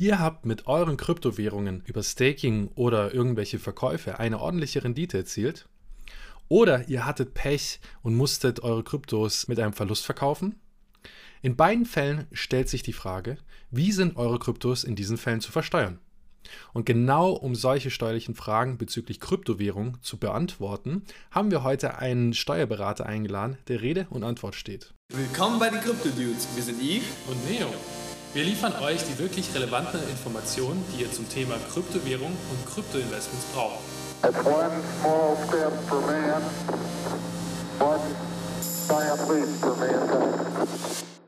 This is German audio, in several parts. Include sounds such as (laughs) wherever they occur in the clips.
Ihr habt mit euren Kryptowährungen über Staking oder irgendwelche Verkäufe eine ordentliche Rendite erzielt. Oder ihr hattet Pech und musstet eure Kryptos mit einem Verlust verkaufen. In beiden Fällen stellt sich die Frage, wie sind eure Kryptos in diesen Fällen zu versteuern? Und genau um solche steuerlichen Fragen bezüglich Kryptowährung zu beantworten, haben wir heute einen Steuerberater eingeladen, der Rede und Antwort steht. Willkommen bei den Crypto Dudes. Wir sind Yves und Neo. Wir liefern euch die wirklich relevanten Informationen, die ihr zum Thema Kryptowährung und Kryptoinvestments braucht.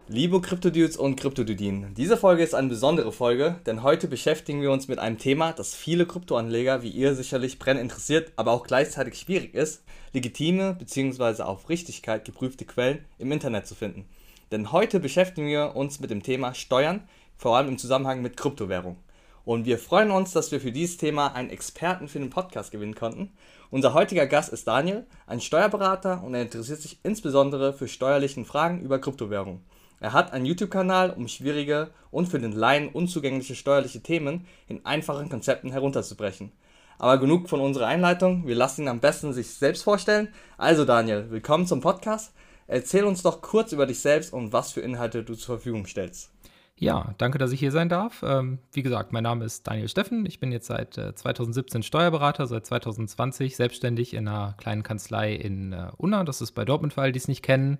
Liebe Kryptodudes und Kryptodudinen, diese Folge ist eine besondere Folge, denn heute beschäftigen wir uns mit einem Thema, das viele Kryptoanleger wie ihr sicherlich brennend interessiert, aber auch gleichzeitig schwierig ist, legitime bzw. auf Richtigkeit geprüfte Quellen im Internet zu finden. Denn heute beschäftigen wir uns mit dem Thema Steuern, vor allem im Zusammenhang mit Kryptowährung. Und wir freuen uns, dass wir für dieses Thema einen Experten für den Podcast gewinnen konnten. Unser heutiger Gast ist Daniel, ein Steuerberater und er interessiert sich insbesondere für steuerliche Fragen über Kryptowährung. Er hat einen YouTube-Kanal, um schwierige und für den Laien unzugängliche steuerliche Themen in einfachen Konzepten herunterzubrechen. Aber genug von unserer Einleitung, wir lassen ihn am besten sich selbst vorstellen. Also Daniel, willkommen zum Podcast. Erzähl uns doch kurz über dich selbst und was für Inhalte du zur Verfügung stellst. Ja, danke, dass ich hier sein darf. Ähm, wie gesagt, mein Name ist Daniel Steffen. Ich bin jetzt seit äh, 2017 Steuerberater, seit 2020 selbstständig in einer kleinen Kanzlei in äh, Unna. Das ist bei Dortmund, für alle, die es nicht kennen.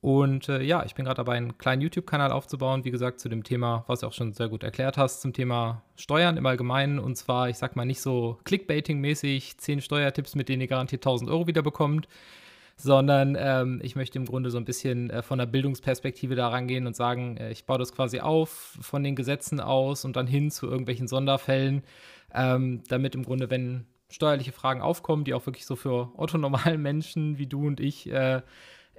Und äh, ja, ich bin gerade dabei, einen kleinen YouTube-Kanal aufzubauen, wie gesagt, zu dem Thema, was du auch schon sehr gut erklärt hast, zum Thema Steuern im Allgemeinen. Und zwar, ich sag mal, nicht so Clickbaiting-mäßig, zehn Steuertipps, mit denen ihr garantiert 1000 Euro wieder bekommt, sondern ähm, ich möchte im Grunde so ein bisschen äh, von der Bildungsperspektive da rangehen und sagen, äh, ich baue das quasi auf von den Gesetzen aus und dann hin zu irgendwelchen Sonderfällen, ähm, damit im Grunde, wenn steuerliche Fragen aufkommen, die auch wirklich so für otto-normalen (laughs) Menschen wie du und ich äh,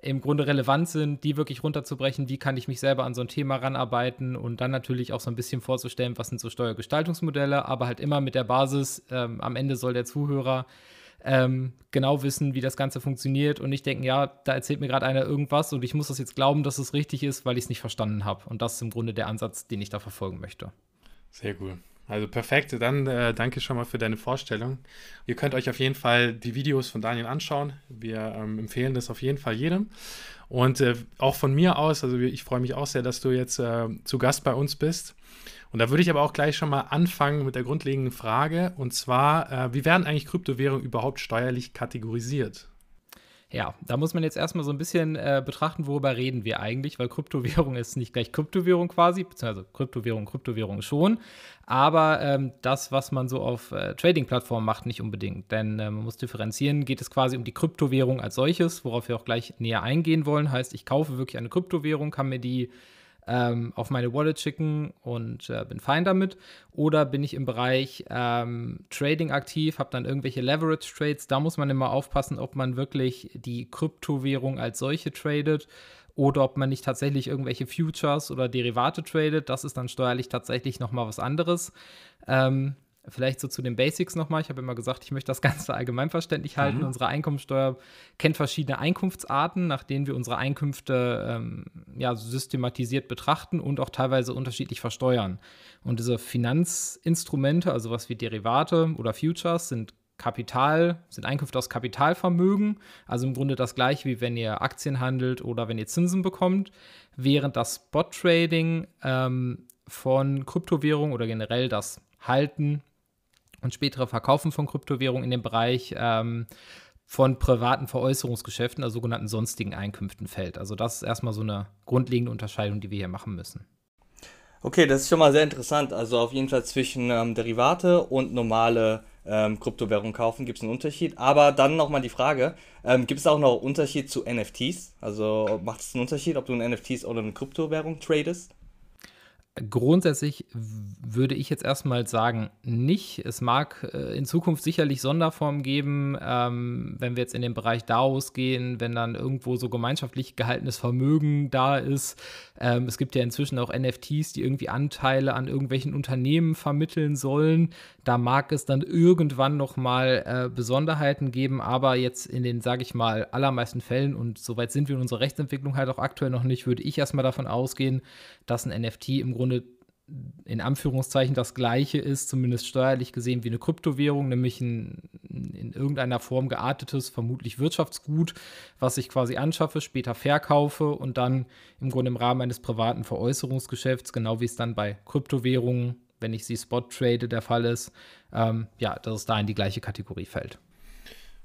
im Grunde relevant sind, die wirklich runterzubrechen, wie kann ich mich selber an so ein Thema ranarbeiten und dann natürlich auch so ein bisschen vorzustellen, was sind so Steuergestaltungsmodelle, aber halt immer mit der Basis, ähm, am Ende soll der Zuhörer ähm, genau wissen, wie das Ganze funktioniert und nicht denken, ja, da erzählt mir gerade einer irgendwas und ich muss das jetzt glauben, dass es richtig ist, weil ich es nicht verstanden habe. Und das ist im Grunde der Ansatz, den ich da verfolgen möchte. Sehr cool. Also perfekt. Dann äh, danke schon mal für deine Vorstellung. Ihr könnt euch auf jeden Fall die Videos von Daniel anschauen. Wir ähm, empfehlen das auf jeden Fall jedem. Und äh, auch von mir aus, also ich freue mich auch sehr, dass du jetzt äh, zu Gast bei uns bist. Und da würde ich aber auch gleich schon mal anfangen mit der grundlegenden Frage. Und zwar, äh, wie werden eigentlich Kryptowährungen überhaupt steuerlich kategorisiert? Ja, da muss man jetzt erstmal so ein bisschen äh, betrachten, worüber reden wir eigentlich, weil Kryptowährung ist nicht gleich Kryptowährung quasi, beziehungsweise Kryptowährung, Kryptowährung schon, aber ähm, das, was man so auf äh, Trading-Plattformen macht, nicht unbedingt. Denn äh, man muss differenzieren, geht es quasi um die Kryptowährung als solches, worauf wir auch gleich näher eingehen wollen. Heißt, ich kaufe wirklich eine Kryptowährung, kann mir die ähm, auf meine Wallet schicken und äh, bin fein damit. Oder bin ich im Bereich ähm, Trading aktiv, habe dann irgendwelche Leverage Trades. Da muss man immer aufpassen, ob man wirklich die Kryptowährung als solche tradet oder ob man nicht tatsächlich irgendwelche Futures oder Derivate tradet. Das ist dann steuerlich tatsächlich nochmal was anderes. Ähm, Vielleicht so zu den Basics nochmal. Ich habe immer gesagt, ich möchte das Ganze allgemeinverständlich halten. Mhm. Unsere Einkommensteuer kennt verschiedene Einkunftsarten, nach denen wir unsere Einkünfte ähm, ja, systematisiert betrachten und auch teilweise unterschiedlich versteuern. Und diese Finanzinstrumente, also was wie Derivate oder Futures, sind Kapital, sind Einkünfte aus Kapitalvermögen, also im Grunde das gleiche wie wenn ihr Aktien handelt oder wenn ihr Zinsen bekommt, während das Spot-Trading ähm, von Kryptowährungen oder generell das Halten und spätere Verkaufen von Kryptowährungen in dem Bereich ähm, von privaten Veräußerungsgeschäften, also sogenannten sonstigen Einkünften fällt. Also das ist erstmal so eine grundlegende Unterscheidung, die wir hier machen müssen. Okay, das ist schon mal sehr interessant. Also auf jeden Fall zwischen ähm, Derivate und normale ähm, Kryptowährung kaufen gibt es einen Unterschied. Aber dann nochmal die Frage, ähm, gibt es auch noch Unterschied zu NFTs? Also macht es einen Unterschied, ob du eine NFTs oder eine Kryptowährung tradest? Grundsätzlich würde ich jetzt erstmal sagen, nicht. Es mag äh, in Zukunft sicherlich Sonderformen geben, ähm, wenn wir jetzt in den Bereich DAOs gehen, wenn dann irgendwo so gemeinschaftlich gehaltenes Vermögen da ist. Ähm, es gibt ja inzwischen auch NFTs, die irgendwie Anteile an irgendwelchen Unternehmen vermitteln sollen. Da mag es dann irgendwann nochmal äh, Besonderheiten geben, aber jetzt in den, sage ich mal, allermeisten Fällen, und soweit sind wir in unserer Rechtsentwicklung halt auch aktuell noch nicht, würde ich erstmal davon ausgehen, dass ein NFT im Grunde in Anführungszeichen das gleiche ist, zumindest steuerlich gesehen, wie eine Kryptowährung, nämlich ein in irgendeiner Form geartetes, vermutlich Wirtschaftsgut, was ich quasi anschaffe, später verkaufe und dann im Grunde im Rahmen eines privaten Veräußerungsgeschäfts, genau wie es dann bei Kryptowährungen, wenn ich sie spot trade, der Fall ist, ähm, ja, dass es da in die gleiche Kategorie fällt.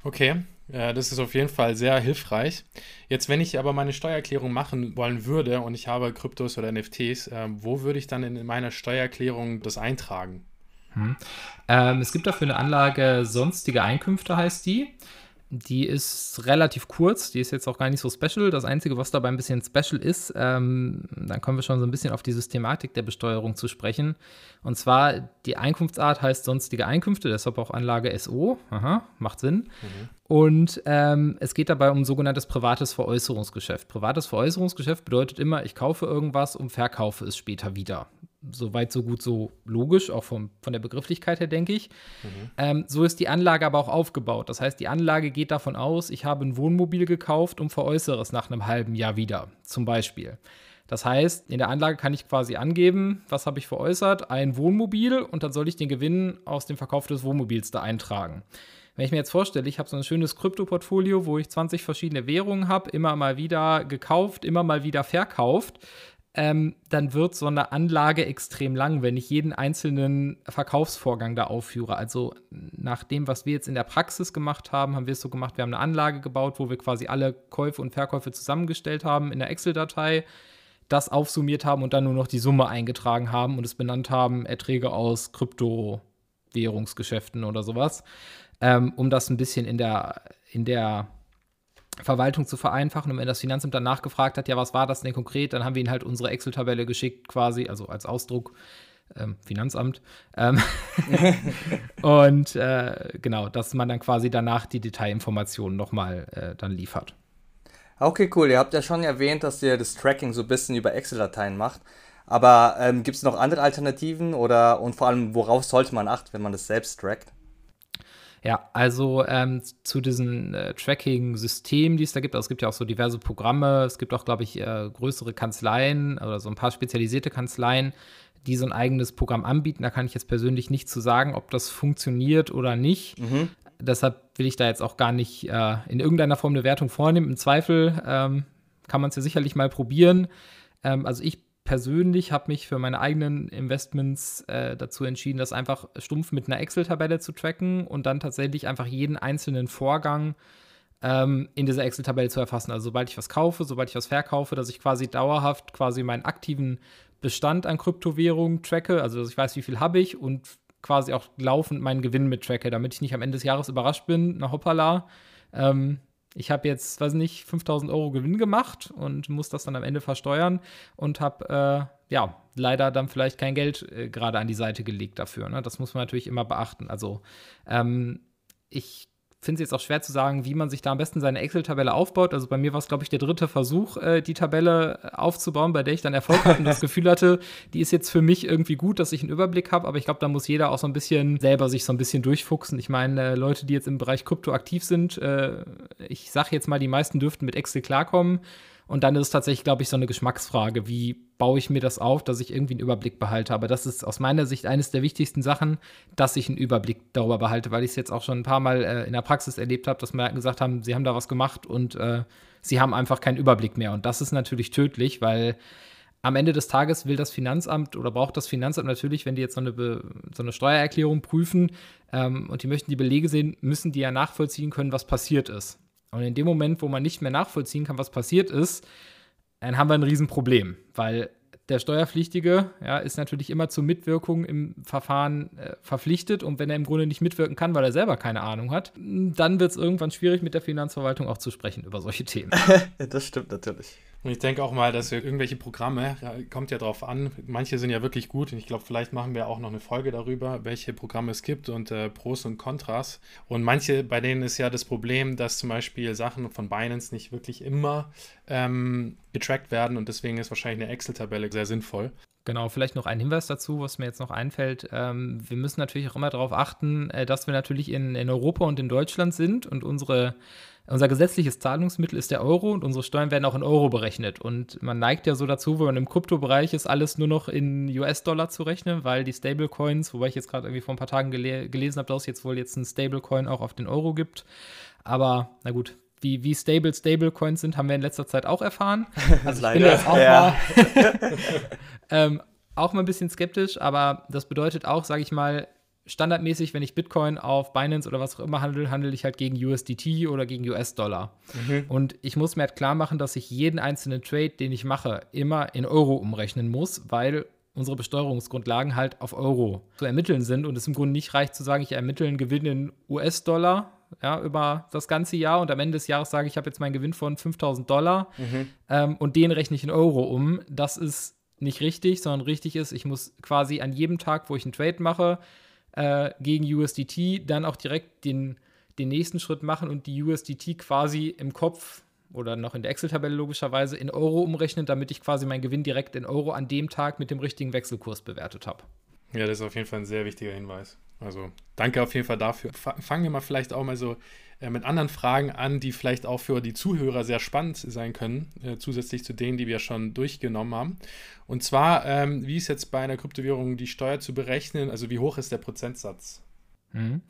Okay, das ist auf jeden Fall sehr hilfreich. Jetzt, wenn ich aber meine Steuererklärung machen wollen würde und ich habe Kryptos oder NFTs, äh, wo würde ich dann in meiner Steuererklärung das eintragen? Hm. Ähm, es gibt dafür eine Anlage sonstige Einkünfte, heißt die. Die ist relativ kurz, die ist jetzt auch gar nicht so special. Das Einzige, was dabei ein bisschen special ist, ähm, dann kommen wir schon so ein bisschen auf die Systematik der Besteuerung zu sprechen. Und zwar, die Einkunftsart heißt sonstige Einkünfte, deshalb auch Anlage SO. Aha, macht Sinn. Mhm. Und ähm, es geht dabei um sogenanntes privates Veräußerungsgeschäft. Privates Veräußerungsgeschäft bedeutet immer, ich kaufe irgendwas und verkaufe es später wieder so weit, so gut, so logisch, auch vom, von der Begrifflichkeit her, denke ich. Mhm. Ähm, so ist die Anlage aber auch aufgebaut. Das heißt, die Anlage geht davon aus, ich habe ein Wohnmobil gekauft und veräußere es nach einem halben Jahr wieder, zum Beispiel. Das heißt, in der Anlage kann ich quasi angeben, was habe ich veräußert? Ein Wohnmobil und dann soll ich den Gewinn aus dem Verkauf des Wohnmobils da eintragen. Wenn ich mir jetzt vorstelle, ich habe so ein schönes Krypto-Portfolio, wo ich 20 verschiedene Währungen habe, immer mal wieder gekauft, immer mal wieder verkauft, ähm, dann wird so eine Anlage extrem lang, wenn ich jeden einzelnen Verkaufsvorgang da aufführe. Also nach dem, was wir jetzt in der Praxis gemacht haben, haben wir es so gemacht, wir haben eine Anlage gebaut, wo wir quasi alle Käufe und Verkäufe zusammengestellt haben in der Excel-Datei, das aufsummiert haben und dann nur noch die Summe eingetragen haben und es benannt haben, Erträge aus Kryptowährungsgeschäften oder sowas, ähm, um das ein bisschen in der, in der Verwaltung zu vereinfachen. Und wenn das Finanzamt dann nachgefragt hat, ja, was war das denn konkret, dann haben wir ihnen halt unsere Excel-Tabelle geschickt, quasi, also als Ausdruck. Ähm, Finanzamt. Ähm (laughs) und äh, genau, dass man dann quasi danach die Detailinformationen nochmal äh, dann liefert. Okay, cool. Ihr habt ja schon erwähnt, dass ihr das Tracking so ein bisschen über Excel-Dateien macht. Aber ähm, gibt es noch andere Alternativen oder und vor allem, worauf sollte man achten, wenn man das selbst trackt? Ja, also ähm, zu diesen äh, Tracking-Systemen, die es da gibt, also es gibt ja auch so diverse Programme, es gibt auch, glaube ich, äh, größere Kanzleien oder so ein paar spezialisierte Kanzleien, die so ein eigenes Programm anbieten. Da kann ich jetzt persönlich nicht zu sagen, ob das funktioniert oder nicht. Mhm. Deshalb will ich da jetzt auch gar nicht äh, in irgendeiner Form eine Wertung vornehmen. Im Zweifel ähm, kann man es ja sicherlich mal probieren. Ähm, also ich persönlich habe mich für meine eigenen Investments äh, dazu entschieden, das einfach stumpf mit einer Excel-Tabelle zu tracken und dann tatsächlich einfach jeden einzelnen Vorgang ähm, in dieser Excel-Tabelle zu erfassen. Also sobald ich was kaufe, sobald ich was verkaufe, dass ich quasi dauerhaft quasi meinen aktiven Bestand an Kryptowährungen tracke, also dass ich weiß, wie viel habe ich und quasi auch laufend meinen Gewinn mit tracke, damit ich nicht am Ende des Jahres überrascht bin, na hoppala, ähm, ich habe jetzt, weiß nicht, 5000 Euro Gewinn gemacht und muss das dann am Ende versteuern und habe, äh, ja, leider dann vielleicht kein Geld äh, gerade an die Seite gelegt dafür. Ne? Das muss man natürlich immer beachten. Also, ähm, ich finde es jetzt auch schwer zu sagen, wie man sich da am besten seine Excel-Tabelle aufbaut. Also bei mir war es, glaube ich, der dritte Versuch, äh, die Tabelle äh, aufzubauen, bei der ich dann Erfolg hatte und das (laughs) Gefühl hatte, die ist jetzt für mich irgendwie gut, dass ich einen Überblick habe. Aber ich glaube, da muss jeder auch so ein bisschen selber sich so ein bisschen durchfuchsen. Ich meine, äh, Leute, die jetzt im Bereich Krypto aktiv sind, äh, ich sage jetzt mal, die meisten dürften mit Excel klarkommen. Und dann ist es tatsächlich, glaube ich, so eine Geschmacksfrage. Wie baue ich mir das auf, dass ich irgendwie einen Überblick behalte? Aber das ist aus meiner Sicht eines der wichtigsten Sachen, dass ich einen Überblick darüber behalte, weil ich es jetzt auch schon ein paar Mal äh, in der Praxis erlebt habe, dass Merken gesagt haben, sie haben da was gemacht und äh, sie haben einfach keinen Überblick mehr. Und das ist natürlich tödlich, weil am Ende des Tages will das Finanzamt oder braucht das Finanzamt natürlich, wenn die jetzt so eine, so eine Steuererklärung prüfen ähm, und die möchten die Belege sehen, müssen die ja nachvollziehen können, was passiert ist. Und in dem Moment, wo man nicht mehr nachvollziehen kann, was passiert ist, dann haben wir ein Riesenproblem, weil der Steuerpflichtige ja, ist natürlich immer zur Mitwirkung im Verfahren äh, verpflichtet und wenn er im Grunde nicht mitwirken kann, weil er selber keine Ahnung hat, dann wird es irgendwann schwierig mit der Finanzverwaltung auch zu sprechen über solche Themen. (laughs) das stimmt natürlich. Und ich denke auch mal, dass wir irgendwelche Programme, ja, kommt ja drauf an, manche sind ja wirklich gut und ich glaube, vielleicht machen wir auch noch eine Folge darüber, welche Programme es gibt und äh, Pros und Kontras. Und manche, bei denen ist ja das Problem, dass zum Beispiel Sachen von Binance nicht wirklich immer ähm, getrackt werden und deswegen ist wahrscheinlich eine Excel-Tabelle sehr sinnvoll. Genau, vielleicht noch ein Hinweis dazu, was mir jetzt noch einfällt. Ähm, wir müssen natürlich auch immer darauf achten, äh, dass wir natürlich in, in Europa und in Deutschland sind und unsere unser gesetzliches Zahlungsmittel ist der Euro und unsere Steuern werden auch in Euro berechnet. Und man neigt ja so dazu, wenn man im Kryptobereich ist, alles nur noch in US-Dollar zu rechnen, weil die Stablecoins, wobei ich jetzt gerade irgendwie vor ein paar Tagen gele gelesen habe, dass es jetzt wohl jetzt ein Stablecoin auch auf den Euro gibt. Aber na gut, wie, wie stable Stablecoins sind, haben wir in letzter Zeit auch erfahren. (laughs) Also ich bin jetzt auch, ja. mal, (laughs) ähm, auch mal ein bisschen skeptisch, aber das bedeutet auch, sage ich mal, standardmäßig, wenn ich Bitcoin auf Binance oder was auch immer handle, handle ich halt gegen USDT oder gegen US-Dollar. Mhm. Und ich muss mir halt klar machen, dass ich jeden einzelnen Trade, den ich mache, immer in Euro umrechnen muss, weil unsere Besteuerungsgrundlagen halt auf Euro zu ermitteln sind und es im Grunde nicht reicht zu sagen, ich ermittle einen Gewinn in US-Dollar ja, über das ganze Jahr und am Ende des Jahres sage ich, ich habe jetzt meinen Gewinn von 5000 Dollar mhm. ähm, und den rechne ich in Euro um. Das ist nicht richtig, sondern richtig ist, ich muss quasi an jedem Tag, wo ich einen Trade mache, äh, gegen USDT dann auch direkt den, den nächsten Schritt machen und die USDT quasi im Kopf oder noch in der Excel-Tabelle logischerweise in Euro umrechnen, damit ich quasi meinen Gewinn direkt in Euro an dem Tag mit dem richtigen Wechselkurs bewertet habe. Ja, das ist auf jeden Fall ein sehr wichtiger Hinweis. Also danke auf jeden Fall dafür. Fangen wir mal vielleicht auch mal so äh, mit anderen Fragen an, die vielleicht auch für die Zuhörer sehr spannend sein können, äh, zusätzlich zu denen, die wir schon durchgenommen haben. Und zwar, ähm, wie ist jetzt bei einer Kryptowährung die Steuer zu berechnen? Also wie hoch ist der Prozentsatz? Mhm.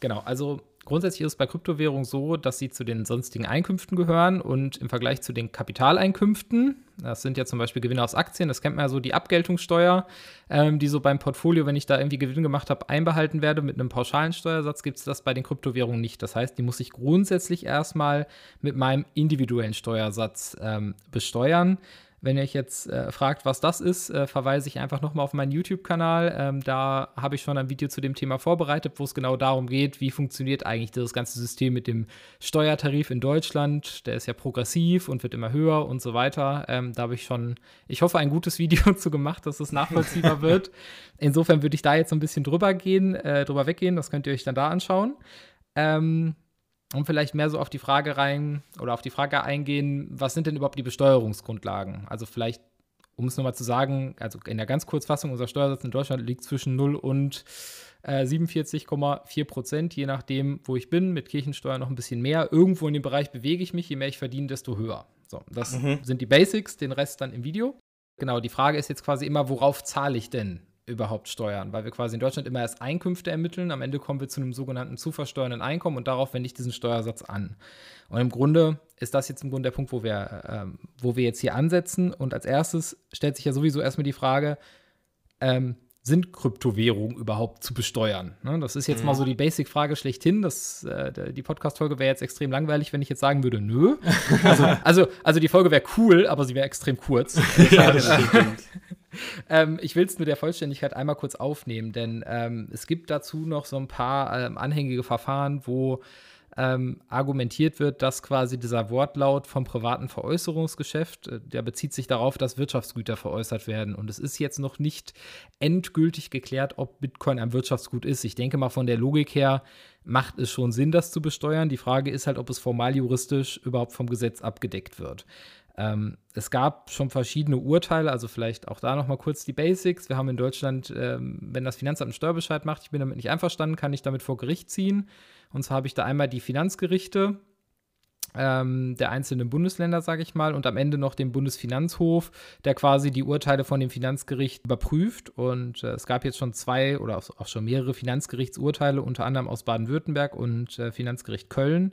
Genau, also Grundsätzlich ist es bei Kryptowährungen so, dass sie zu den sonstigen Einkünften gehören und im Vergleich zu den Kapitaleinkünften, das sind ja zum Beispiel Gewinne aus Aktien, das kennt man ja so, die Abgeltungssteuer, ähm, die so beim Portfolio, wenn ich da irgendwie Gewinn gemacht habe, einbehalten werde mit einem pauschalen Steuersatz, gibt es das bei den Kryptowährungen nicht. Das heißt, die muss ich grundsätzlich erstmal mit meinem individuellen Steuersatz ähm, besteuern. Wenn ihr euch jetzt äh, fragt, was das ist, äh, verweise ich einfach nochmal auf meinen YouTube-Kanal. Ähm, da habe ich schon ein Video zu dem Thema vorbereitet, wo es genau darum geht, wie funktioniert eigentlich das ganze System mit dem Steuertarif in Deutschland. Der ist ja progressiv und wird immer höher und so weiter. Ähm, da habe ich schon, ich hoffe, ein gutes (laughs) Video zu gemacht, dass es nachvollziehbar (laughs) wird. Insofern würde ich da jetzt so ein bisschen drüber gehen, äh, drüber weggehen. Das könnt ihr euch dann da anschauen. Ähm, und vielleicht mehr so auf die Frage rein oder auf die Frage eingehen, was sind denn überhaupt die Besteuerungsgrundlagen? Also vielleicht, um es nochmal zu sagen, also in der ganz Kurzfassung, unser Steuersatz in Deutschland liegt zwischen 0 und äh, 47,4 Prozent, je nachdem, wo ich bin, mit Kirchensteuer noch ein bisschen mehr. Irgendwo in dem Bereich bewege ich mich, je mehr ich verdiene, desto höher. So, das mhm. sind die Basics, den Rest dann im Video. Genau, die Frage ist jetzt quasi immer, worauf zahle ich denn überhaupt steuern, weil wir quasi in Deutschland immer erst Einkünfte ermitteln. Am Ende kommen wir zu einem sogenannten zu versteuernden Einkommen und darauf wende ich diesen Steuersatz an. Und im Grunde ist das jetzt im Grunde der Punkt, wo wir, ähm, wo wir jetzt hier ansetzen. Und als erstes stellt sich ja sowieso erstmal die Frage, ähm, sind Kryptowährungen überhaupt zu besteuern? Ne? Das ist jetzt mhm. mal so die Basic-Frage schlechthin. Das, äh, die Podcast-Folge wäre jetzt extrem langweilig, wenn ich jetzt sagen würde, nö. (laughs) Also, also, also die Folge wäre cool, aber sie wäre extrem kurz. ja, das (laughs) stimmt ähm, ich will es nur der Vollständigkeit einmal kurz aufnehmen, denn ähm, es gibt dazu noch so ein paar ähm, anhängige Verfahren, wo ähm, argumentiert wird, dass quasi dieser Wortlaut vom privaten Veräußerungsgeschäft, äh, der bezieht sich darauf, dass Wirtschaftsgüter veräußert werden. Und es ist jetzt noch nicht endgültig geklärt, ob Bitcoin ein Wirtschaftsgut ist. Ich denke mal, von der Logik her macht es schon Sinn, das zu besteuern. Die Frage ist halt, ob es formal juristisch überhaupt vom Gesetz abgedeckt wird. Ähm, es gab schon verschiedene Urteile, also vielleicht auch da nochmal kurz die Basics. Wir haben in Deutschland, ähm, wenn das Finanzamt einen Steuerbescheid macht, ich bin damit nicht einverstanden, kann ich damit vor Gericht ziehen. Und zwar habe ich da einmal die Finanzgerichte ähm, der einzelnen Bundesländer, sage ich mal, und am Ende noch den Bundesfinanzhof, der quasi die Urteile von dem Finanzgericht überprüft. Und äh, es gab jetzt schon zwei oder auch schon mehrere Finanzgerichtsurteile, unter anderem aus Baden-Württemberg und äh, Finanzgericht Köln,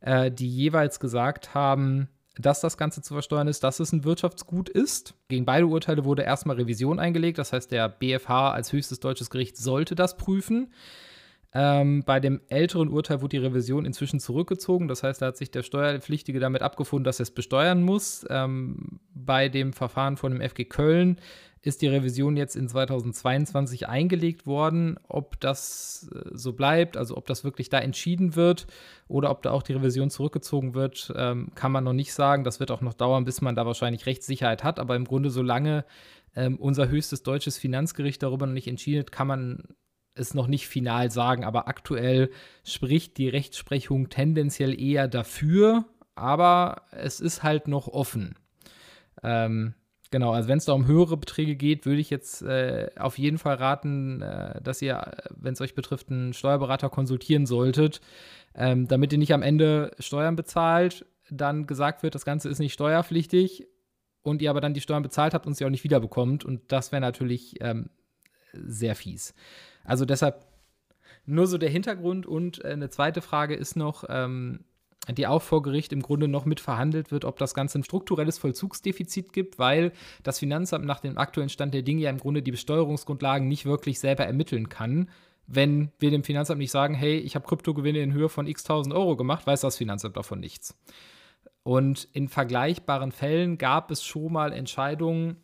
äh, die jeweils gesagt haben, dass das Ganze zu versteuern ist, dass es ein Wirtschaftsgut ist. Gegen beide Urteile wurde erstmal Revision eingelegt. Das heißt, der BFH als höchstes deutsches Gericht sollte das prüfen. Ähm, bei dem älteren Urteil wurde die Revision inzwischen zurückgezogen. Das heißt, da hat sich der Steuerpflichtige damit abgefunden, dass er es besteuern muss. Ähm, bei dem Verfahren von dem FG Köln ist die Revision jetzt in 2022 eingelegt worden. Ob das äh, so bleibt, also ob das wirklich da entschieden wird oder ob da auch die Revision zurückgezogen wird, ähm, kann man noch nicht sagen. Das wird auch noch dauern, bis man da wahrscheinlich Rechtssicherheit hat. Aber im Grunde, solange ähm, unser höchstes deutsches Finanzgericht darüber noch nicht entschieden hat, kann man es noch nicht final sagen. Aber aktuell spricht die Rechtsprechung tendenziell eher dafür. Aber es ist halt noch offen. Ähm, Genau, also wenn es da um höhere Beträge geht, würde ich jetzt äh, auf jeden Fall raten, äh, dass ihr, wenn es euch betrifft, einen Steuerberater konsultieren solltet, ähm, damit ihr nicht am Ende Steuern bezahlt, dann gesagt wird, das Ganze ist nicht steuerpflichtig und ihr aber dann die Steuern bezahlt habt und sie auch nicht wiederbekommt. Und das wäre natürlich ähm, sehr fies. Also deshalb nur so der Hintergrund. Und äh, eine zweite Frage ist noch, ähm, die auch vor Gericht im Grunde noch mit verhandelt wird, ob das Ganze ein strukturelles Vollzugsdefizit gibt, weil das Finanzamt nach dem aktuellen Stand der Dinge ja im Grunde die Besteuerungsgrundlagen nicht wirklich selber ermitteln kann. Wenn wir dem Finanzamt nicht sagen, hey, ich habe Kryptogewinne in Höhe von x tausend Euro gemacht, weiß das Finanzamt davon nichts. Und in vergleichbaren Fällen gab es schon mal Entscheidungen,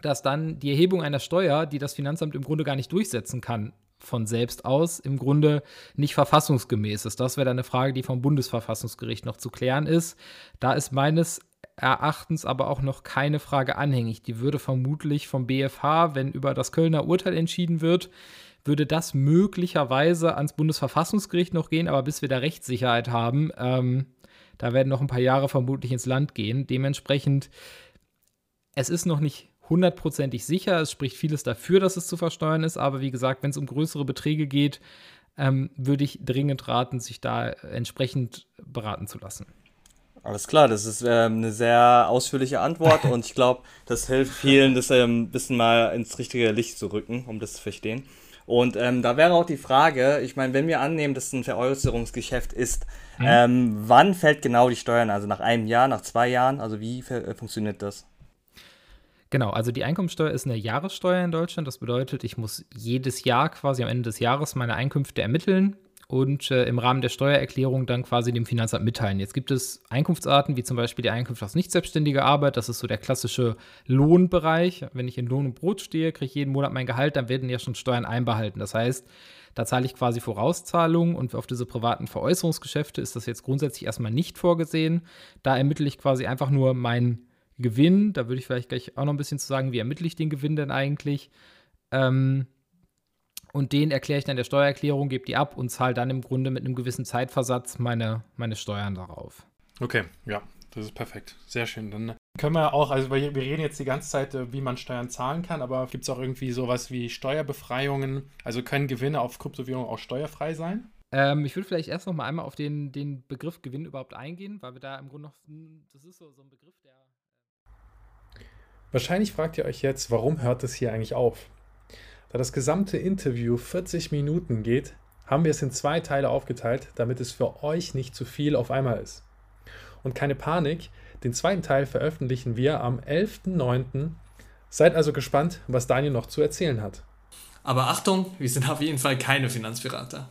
dass dann die Erhebung einer Steuer, die das Finanzamt im Grunde gar nicht durchsetzen kann, von selbst aus im Grunde nicht verfassungsgemäß ist. Das wäre dann eine Frage, die vom Bundesverfassungsgericht noch zu klären ist. Da ist meines Erachtens aber auch noch keine Frage anhängig. Die würde vermutlich vom BFH, wenn über das Kölner Urteil entschieden wird, würde das möglicherweise ans Bundesverfassungsgericht noch gehen, aber bis wir da Rechtssicherheit haben, ähm, da werden noch ein paar Jahre vermutlich ins Land gehen. Dementsprechend, es ist noch nicht hundertprozentig sicher. Es spricht vieles dafür, dass es zu versteuern ist. Aber wie gesagt, wenn es um größere Beträge geht, ähm, würde ich dringend raten, sich da entsprechend beraten zu lassen. Alles klar, das ist ähm, eine sehr ausführliche Antwort und ich glaube, das hilft vielen, das ein ähm, bisschen mal ins richtige Licht zu rücken, um das zu verstehen. Und ähm, da wäre auch die Frage, ich meine, wenn wir annehmen, dass es ein Veräußerungsgeschäft ist, mhm. ähm, wann fällt genau die Steuern? Also nach einem Jahr, nach zwei Jahren? Also wie äh, funktioniert das? Genau, also die Einkommensteuer ist eine Jahressteuer in Deutschland. Das bedeutet, ich muss jedes Jahr quasi am Ende des Jahres meine Einkünfte ermitteln und äh, im Rahmen der Steuererklärung dann quasi dem Finanzamt mitteilen. Jetzt gibt es Einkunftsarten, wie zum Beispiel die Einkünfte aus nicht selbstständiger Arbeit. Das ist so der klassische Lohnbereich. Wenn ich in Lohn und Brot stehe, kriege ich jeden Monat mein Gehalt, dann werden ja schon Steuern einbehalten. Das heißt, da zahle ich quasi Vorauszahlungen und auf diese privaten Veräußerungsgeschäfte ist das jetzt grundsätzlich erstmal nicht vorgesehen. Da ermittle ich quasi einfach nur mein Gewinn. Da würde ich vielleicht gleich auch noch ein bisschen zu sagen, wie ermittle ich den Gewinn denn eigentlich. Ähm, und den erkläre ich dann der Steuererklärung, gebe die ab und zahle dann im Grunde mit einem gewissen Zeitversatz meine, meine Steuern darauf. Okay, ja, das ist perfekt. Sehr schön. Dann können wir auch, also wir reden jetzt die ganze Zeit, äh, wie man Steuern zahlen kann, aber gibt es auch irgendwie sowas wie Steuerbefreiungen? Also können Gewinne auf Kryptowährungen auch steuerfrei sein? Ähm, ich würde vielleicht erst noch mal einmal auf den, den Begriff Gewinn überhaupt eingehen, weil wir da im Grunde noch, das ist so, so ein Begriff, der Wahrscheinlich fragt ihr euch jetzt, warum hört es hier eigentlich auf? Da das gesamte Interview 40 Minuten geht, haben wir es in zwei Teile aufgeteilt, damit es für euch nicht zu viel auf einmal ist. Und keine Panik, den zweiten Teil veröffentlichen wir am 11.09. Seid also gespannt, was Daniel noch zu erzählen hat. Aber Achtung, wir sind auf jeden Fall keine Finanzberater.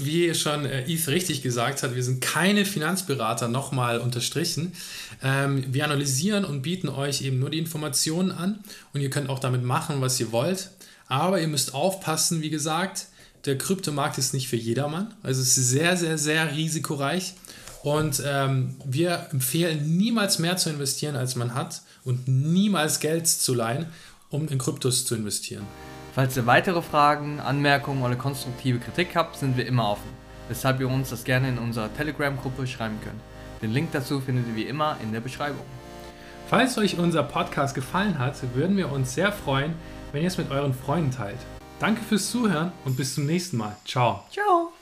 Wie schon äh, richtig gesagt hat, wir sind keine Finanzberater, nochmal unterstrichen. Ähm, wir analysieren und bieten euch eben nur die Informationen an und ihr könnt auch damit machen, was ihr wollt. Aber ihr müsst aufpassen, wie gesagt, der Kryptomarkt ist nicht für jedermann. Also es ist sehr, sehr, sehr risikoreich. Und ähm, wir empfehlen niemals mehr zu investieren, als man hat und niemals Geld zu leihen, um in Kryptos zu investieren. Falls ihr weitere Fragen, Anmerkungen oder konstruktive Kritik habt, sind wir immer offen, weshalb ihr uns das gerne in unserer Telegram-Gruppe schreiben könnt. Den Link dazu findet ihr wie immer in der Beschreibung. Falls euch unser Podcast gefallen hat, würden wir uns sehr freuen, wenn ihr es mit euren Freunden teilt. Danke fürs Zuhören und bis zum nächsten Mal. Ciao. Ciao.